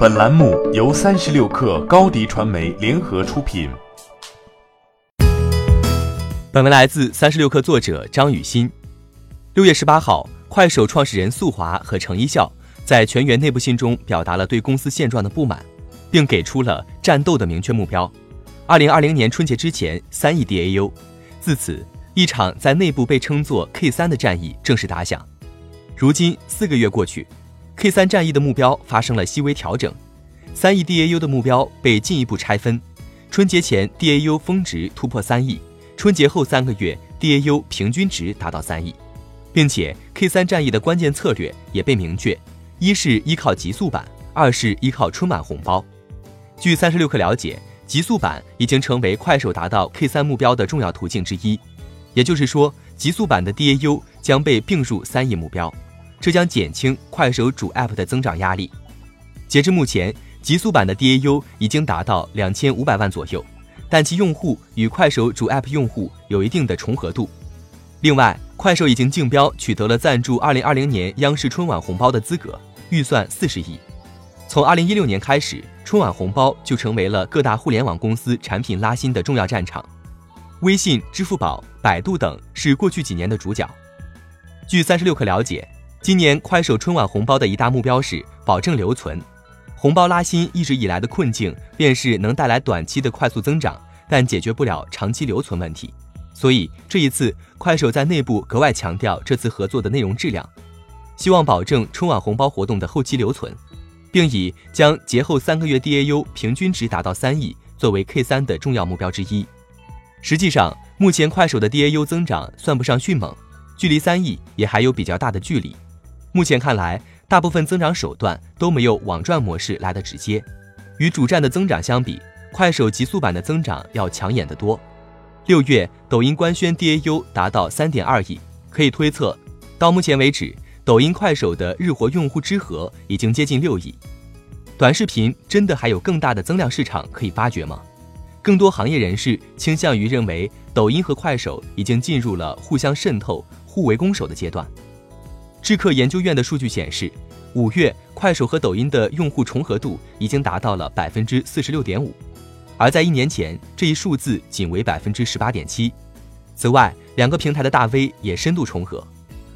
本栏目由三十六氪高低传媒联合出品。本文来自三十六氪作者张雨欣。六月十八号，快手创始人宿华和程一笑在全员内部信中表达了对公司现状的不满，并给出了战斗的明确目标：二零二零年春节之前三亿 DAU。自此，一场在内部被称作 K 三的战役正式打响。如今四个月过去，K 三战役的目标发生了细微调整，三亿 DAU 的目标被进一步拆分。春节前 DAU 峰值突破三亿，春节后三个月 DAU 平均值达到三亿，并且 K 三战役的关键策略也被明确：一是依靠极速版，二是依靠春晚红包。据三十六氪了解，极速版已经成为快手达到 K 三目标的重要途径之一，也就是说，极速版的 DAU 将被并入三亿目标。这将减轻快手主 App 的增长压力。截至目前，极速版的 DAU 已经达到两千五百万左右，但其用户与快手主 App 用户有一定的重合度。另外，快手已经竞标取得了赞助二零二零年央视春晚红包的资格，预算四十亿。从二零一六年开始，春晚红包就成为了各大互联网公司产品拉新的重要战场。微信、支付宝、百度等是过去几年的主角。据三十六氪了解。今年快手春晚红包的一大目标是保证留存，红包拉新一直以来的困境便是能带来短期的快速增长，但解决不了长期留存问题。所以这一次快手在内部格外强调这次合作的内容质量，希望保证春晚红包活动的后期留存，并以将节后三个月 DAU 平均值达到三亿作为 K 三的重要目标之一。实际上，目前快手的 DAU 增长算不上迅猛，距离三亿也还有比较大的距离。目前看来，大部分增长手段都没有网赚模式来的直接。与主站的增长相比，快手极速版的增长要抢眼得多。六月，抖音官宣 DAU 达到三点二亿，可以推测，到目前为止，抖音、快手的日活用户之和已经接近六亿。短视频真的还有更大的增量市场可以发掘吗？更多行业人士倾向于认为，抖音和快手已经进入了互相渗透、互为攻守的阶段。智客研究院的数据显示，五月快手和抖音的用户重合度已经达到了百分之四十六点五，而在一年前，这一数字仅为百分之十八点七。此外，两个平台的大 V 也深度重合。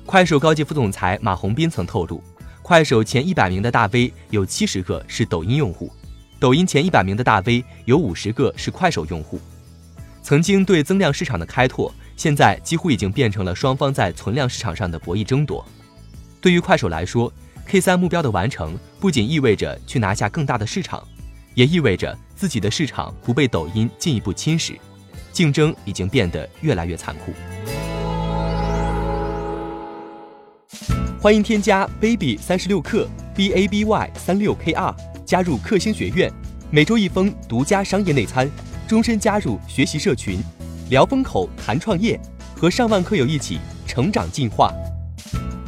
快手高级副总裁马洪斌曾透露，快手前一百名的大 V 有七十个是抖音用户，抖音前一百名的大 V 有五十个是快手用户。曾经对增量市场的开拓，现在几乎已经变成了双方在存量市场上的博弈争夺。对于快手来说，K 三目标的完成不仅意味着去拿下更大的市场，也意味着自己的市场不被抖音进一步侵蚀。竞争已经变得越来越残酷。欢迎添加 baby 三十六克 b a b y 三六 k r 加入克星学院，每周一封独家商业内参，终身加入学习社群，聊风口谈创业，和上万课友一起成长进化。